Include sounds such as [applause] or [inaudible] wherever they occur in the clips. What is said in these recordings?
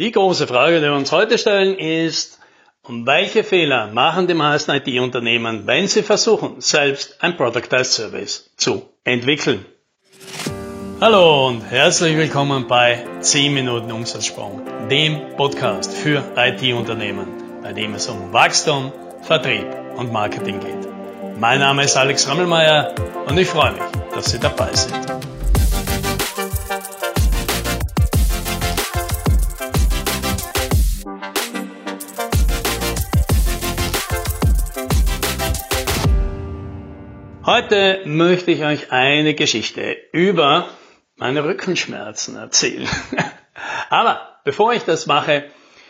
Die große Frage, die wir uns heute stellen, ist, welche Fehler machen die meisten IT-Unternehmen, wenn sie versuchen, selbst ein Productized Service zu entwickeln? Hallo und herzlich willkommen bei 10 Minuten Umsatzsprung, dem Podcast für IT-Unternehmen, bei dem es um Wachstum, Vertrieb und Marketing geht. Mein Name ist Alex Rammelmeier und ich freue mich, dass Sie dabei sind. Heute möchte ich euch eine Geschichte über meine Rückenschmerzen erzählen. [laughs] Aber bevor ich das mache,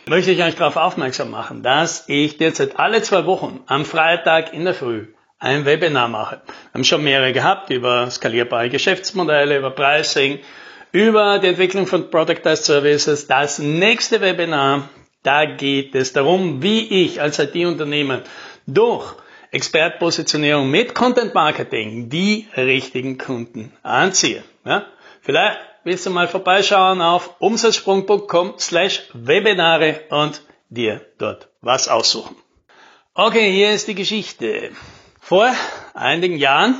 möchte ich euch darauf aufmerksam machen, dass ich derzeit alle zwei Wochen am Freitag in der Früh ein Webinar mache. Wir haben schon mehrere gehabt über skalierbare Geschäftsmodelle, über Pricing, über die Entwicklung von Productized Services. Das nächste Webinar, da geht es darum, wie ich als IT-Unternehmen durch Expertpositionierung mit Content Marketing die richtigen Kunden anziehe. Ja? Vielleicht willst du mal vorbeischauen auf umsatzsprung.com slash Webinare und dir dort was aussuchen. Okay, hier ist die Geschichte. Vor einigen Jahren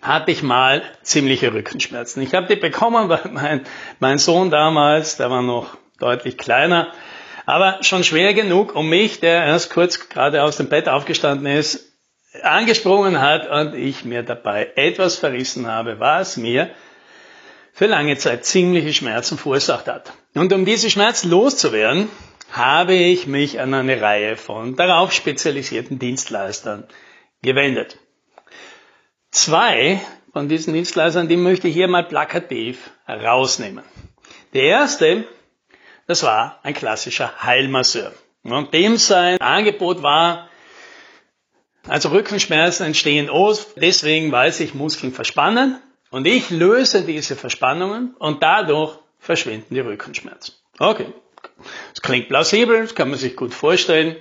hatte ich mal ziemliche Rückenschmerzen. Ich habe die bekommen, weil mein, mein Sohn damals, der war noch deutlich kleiner, aber schon schwer genug, um mich, der erst kurz gerade aus dem Bett aufgestanden ist, angesprungen hat und ich mir dabei etwas verrissen habe, was mir für lange Zeit ziemliche Schmerzen verursacht hat. Und um diese Schmerzen loszuwerden, habe ich mich an eine Reihe von darauf spezialisierten Dienstleistern gewendet. Zwei von diesen Dienstleistern, die möchte ich hier mal plakativ herausnehmen. Der erste das war ein klassischer Heilmasseur. Und dem sein Angebot war, also Rückenschmerzen entstehen aus, deswegen weil sich Muskeln verspannen und ich löse diese Verspannungen und dadurch verschwinden die Rückenschmerzen. Okay, das klingt plausibel, das kann man sich gut vorstellen.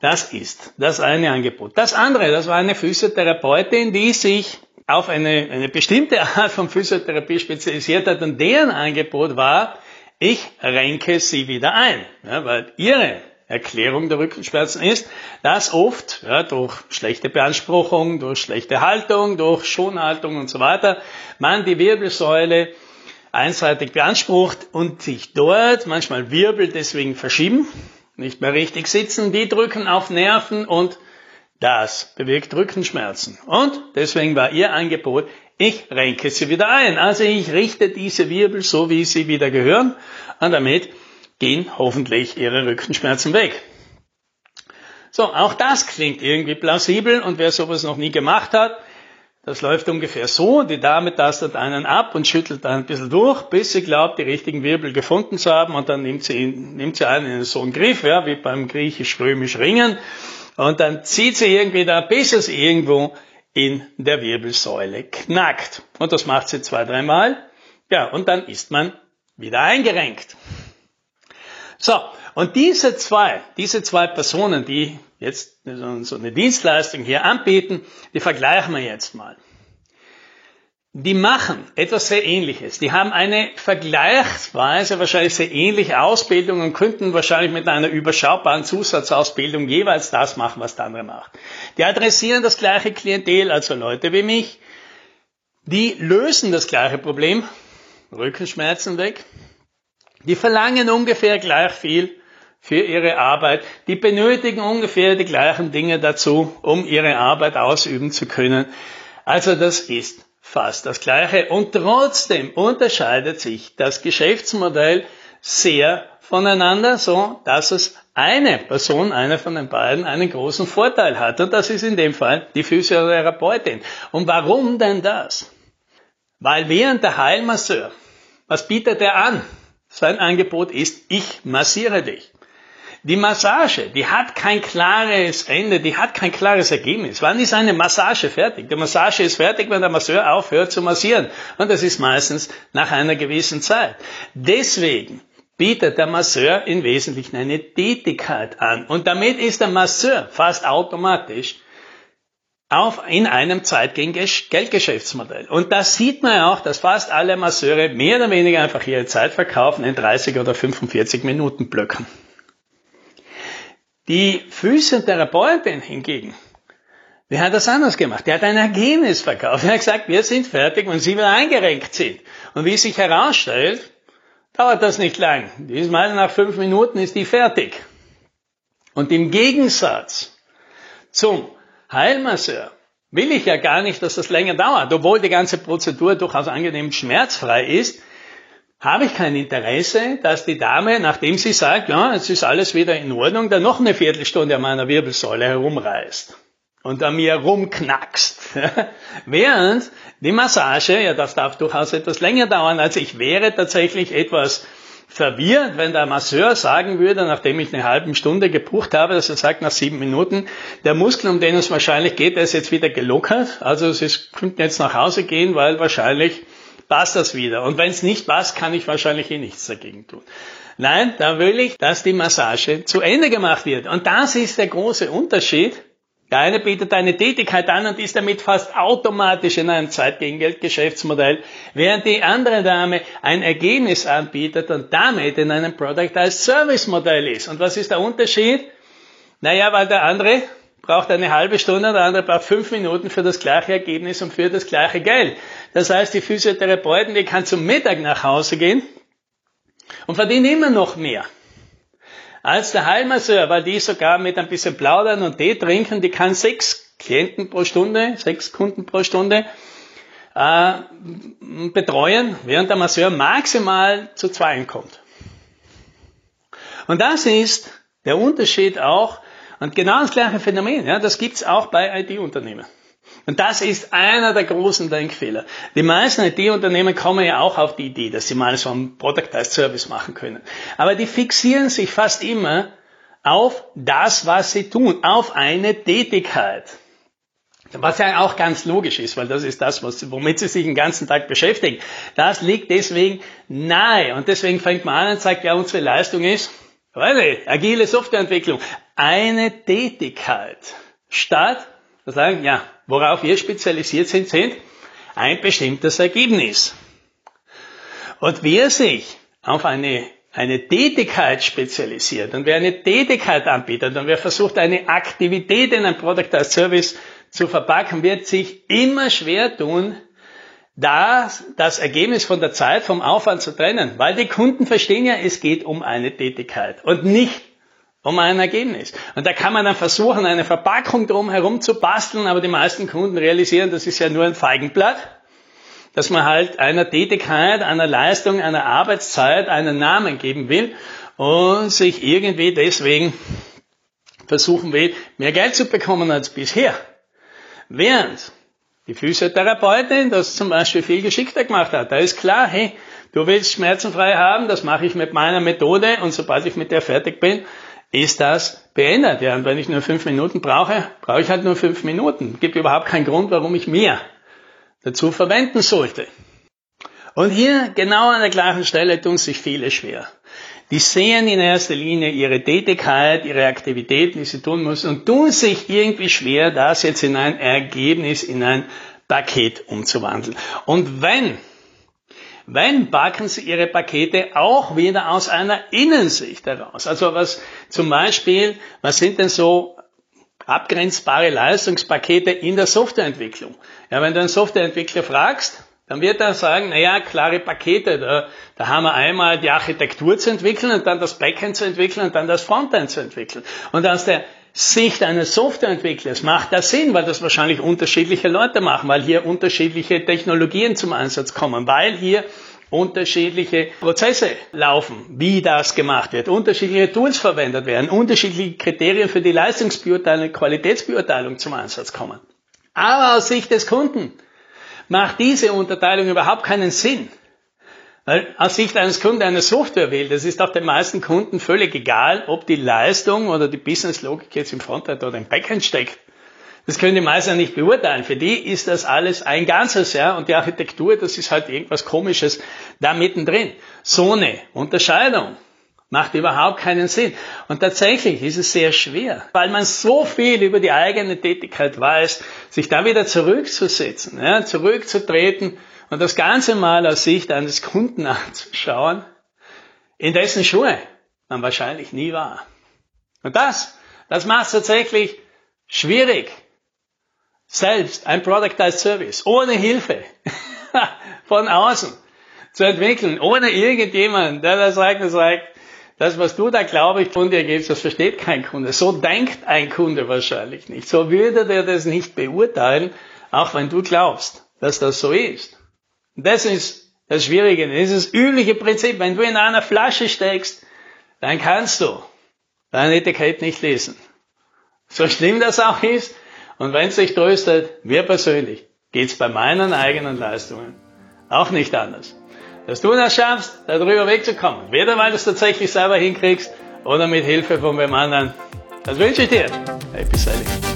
Das ist das eine Angebot. Das andere, das war eine Physiotherapeutin, die sich auf eine, eine bestimmte Art von Physiotherapie spezialisiert hat und deren Angebot war, ich renke sie wieder ein, ja, weil ihre Erklärung der Rückenschmerzen ist, dass oft ja, durch schlechte Beanspruchung, durch schlechte Haltung, durch Schonhaltung und so weiter, man die Wirbelsäule einseitig beansprucht und sich dort manchmal Wirbel deswegen verschieben, nicht mehr richtig sitzen, die drücken auf Nerven und das bewirkt Rückenschmerzen. Und deswegen war ihr Angebot, ich renke sie wieder ein. Also ich richte diese Wirbel so, wie sie wieder gehören. Und damit gehen hoffentlich ihre Rückenschmerzen weg. So, auch das klingt irgendwie plausibel und wer sowas noch nie gemacht hat, das läuft ungefähr so. Die Dame tastet einen ab und schüttelt dann ein bisschen durch, bis sie glaubt, die richtigen Wirbel gefunden zu haben und dann nimmt sie, ihn, nimmt sie einen in so einen Griff, ja, wie beim griechisch-römisch Ringen und dann zieht sie irgendwie da, bis es irgendwo in der Wirbelsäule knackt. Und das macht sie zwei, dreimal. Ja, und dann ist man wieder eingerenkt. So, und diese zwei, diese zwei Personen, die jetzt so eine Dienstleistung hier anbieten, die vergleichen wir jetzt mal die machen etwas sehr Ähnliches. Die haben eine vergleichsweise wahrscheinlich sehr ähnliche Ausbildung und könnten wahrscheinlich mit einer überschaubaren Zusatzausbildung jeweils das machen, was der andere macht. Die adressieren das gleiche Klientel, also Leute wie mich. Die lösen das gleiche Problem, Rückenschmerzen weg. Die verlangen ungefähr gleich viel für ihre Arbeit. Die benötigen ungefähr die gleichen Dinge dazu, um ihre Arbeit ausüben zu können. Also das ist fast das gleiche und trotzdem unterscheidet sich das Geschäftsmodell sehr voneinander, so dass es eine Person, eine von den beiden, einen großen Vorteil hat. Und das ist in dem Fall die Physiotherapeutin. Und warum denn das? Weil während der Heilmasseur, was bietet er an? Sein Angebot ist, ich massiere dich. Die Massage, die hat kein klares Ende, die hat kein klares Ergebnis. Wann ist eine Massage fertig? Die Massage ist fertig, wenn der Masseur aufhört zu massieren. Und das ist meistens nach einer gewissen Zeit. Deswegen bietet der Masseur im Wesentlichen eine Tätigkeit an. Und damit ist der Masseur fast automatisch auf, in einem zeitgegen Geldgeschäftsmodell. Und da sieht man ja auch, dass fast alle Masseure mehr oder weniger einfach ihre Zeit verkaufen in 30 oder 45 Minuten Blöcken. Die Physiotherapeutin hingegen, die hat das anders gemacht. Die hat ein Ergebnis verkauft. Die hat gesagt, wir sind fertig, wenn Sie wieder eingerenkt sind. Und wie sich herausstellt, dauert das nicht lang. Diesmal nach fünf Minuten ist die fertig. Und im Gegensatz zum Heilmasseur will ich ja gar nicht, dass das länger dauert. Obwohl die ganze Prozedur durchaus angenehm schmerzfrei ist, habe ich kein Interesse, dass die Dame, nachdem sie sagt, ja, es ist alles wieder in Ordnung, dann noch eine Viertelstunde an meiner Wirbelsäule herumreißt und an mir rumknackst. [laughs] Während die Massage, ja, das darf durchaus etwas länger dauern, als ich wäre tatsächlich etwas verwirrt, wenn der Masseur sagen würde, nachdem ich eine halbe Stunde gebucht habe, dass er sagt, nach sieben Minuten, der Muskel, um den es wahrscheinlich geht, der ist jetzt wieder gelockert. Also Sie könnten jetzt nach Hause gehen, weil wahrscheinlich passt das wieder. Und wenn es nicht passt, kann ich wahrscheinlich eh nichts dagegen tun. Nein, da will ich, dass die Massage zu Ende gemacht wird. Und das ist der große Unterschied der eine bietet eine Tätigkeit an und ist damit fast automatisch in einem Zeitgegengeldgeschäftsmodell, während die andere Dame ein Ergebnis anbietet und damit in einem Product as Service Modell ist. Und was ist der Unterschied? Naja, weil der andere braucht eine halbe Stunde, der andere braucht fünf Minuten für das gleiche Ergebnis und für das gleiche Geld. Das heißt, die Physiotherapeuten, die kann zum Mittag nach Hause gehen und verdienen immer noch mehr als der Heilmasseur, weil die sogar mit ein bisschen Plaudern und Tee trinken, die kann sechs Klienten pro Stunde, sechs Kunden pro Stunde äh, betreuen, während der Masseur maximal zu zweien kommt. Und das ist der Unterschied auch, und genau das gleiche Phänomen, ja, das gibt's auch bei IT-Unternehmen. Und das ist einer der großen Denkfehler. Die meisten IT-Unternehmen kommen ja auch auf die Idee, dass sie mal so einen Product as Service machen können. Aber die fixieren sich fast immer auf das, was sie tun, auf eine Tätigkeit. Was ja auch ganz logisch ist, weil das ist das, womit sie sich den ganzen Tag beschäftigen. Das liegt deswegen nahe. Und deswegen fängt man an und sagt, ja, unsere Leistung ist, Leute, agile Softwareentwicklung, eine Tätigkeit statt zu sagen, ja, worauf wir spezialisiert sind, sind ein bestimmtes Ergebnis. Und wer sich auf eine, eine Tätigkeit spezialisiert und wer eine Tätigkeit anbietet und wer versucht, eine Aktivität in ein Product as Service zu verpacken, wird sich immer schwer tun, das, das Ergebnis von der Zeit vom Aufwand zu trennen, weil die Kunden verstehen ja, es geht um eine Tätigkeit und nicht um ein Ergebnis. Und da kann man dann versuchen, eine Verpackung drum herum zu basteln, aber die meisten Kunden realisieren, das ist ja nur ein Feigenblatt, dass man halt einer Tätigkeit, einer Leistung, einer Arbeitszeit einen Namen geben will und sich irgendwie deswegen versuchen will, mehr Geld zu bekommen als bisher. Während die Physiotherapeutin das zum Beispiel viel geschickter gemacht hat. Da ist klar, hey, du willst schmerzenfrei haben, das mache ich mit meiner Methode und sobald ich mit der fertig bin, ist das beendet. Ja, und wenn ich nur fünf Minuten brauche, brauche ich halt nur fünf Minuten. Es gibt überhaupt keinen Grund, warum ich mehr dazu verwenden sollte. Und hier genau an der gleichen Stelle tun sich viele schwer. Die sehen in erster Linie ihre Tätigkeit, ihre Aktivitäten, die sie tun müssen und tun sich irgendwie schwer, das jetzt in ein Ergebnis, in ein Paket umzuwandeln. Und wenn wenn backen Sie Ihre Pakete auch wieder aus einer Innensicht heraus. Also was zum Beispiel, was sind denn so abgrenzbare Leistungspakete in der Softwareentwicklung? Ja, wenn du einen Softwareentwickler fragst, dann wird er sagen, naja, klare Pakete, da, da haben wir einmal die Architektur zu entwickeln und dann das Backend zu entwickeln und dann das Frontend zu entwickeln. Und aus der Sicht eines Softwareentwicklers macht das Sinn, weil das wahrscheinlich unterschiedliche Leute machen, weil hier unterschiedliche Technologien zum Einsatz kommen, weil hier unterschiedliche Prozesse laufen, wie das gemacht wird, unterschiedliche Tools verwendet werden, unterschiedliche Kriterien für die Leistungsbeurteilung, Qualitätsbeurteilung zum Einsatz kommen. Aber aus Sicht des Kunden macht diese Unterteilung überhaupt keinen Sinn. Weil aus Sicht eines Kunden eine Software wählt, das ist auch den meisten Kunden völlig egal, ob die Leistung oder die Businesslogik jetzt im Frontend oder im Backend steckt. Das können die meisten nicht beurteilen. Für die ist das alles ein Ganzes, ja. Und die Architektur, das ist halt irgendwas Komisches da mittendrin. So eine Unterscheidung Macht überhaupt keinen Sinn. Und tatsächlich ist es sehr schwer, weil man so viel über die eigene Tätigkeit weiß, sich da wieder zurückzusetzen, ja, zurückzutreten und das Ganze mal aus Sicht eines Kunden [laughs] anzuschauen, in dessen Schuhe man wahrscheinlich nie war. Und das, das macht es tatsächlich schwierig, selbst ein Product as Service ohne Hilfe [laughs] von außen zu entwickeln, ohne irgendjemand, der das sagt, das sagt, das, was du da, glaube ich, von dir gibst, das versteht kein Kunde. So denkt ein Kunde wahrscheinlich nicht. So würde der das nicht beurteilen, auch wenn du glaubst, dass das so ist. Das ist das Schwierige. Das ist das übliche Prinzip. Wenn du in einer Flasche steckst, dann kannst du dein Etikett nicht lesen. So schlimm das auch ist. Und wenn es dich tröstet, mir persönlich, geht's bei meinen eigenen Leistungen auch nicht anders dass du das schaffst, darüber wegzukommen. Weder weil du es tatsächlich selber hinkriegst oder mit Hilfe von wem anderen. Das wünsche ich dir. Happy Sailing.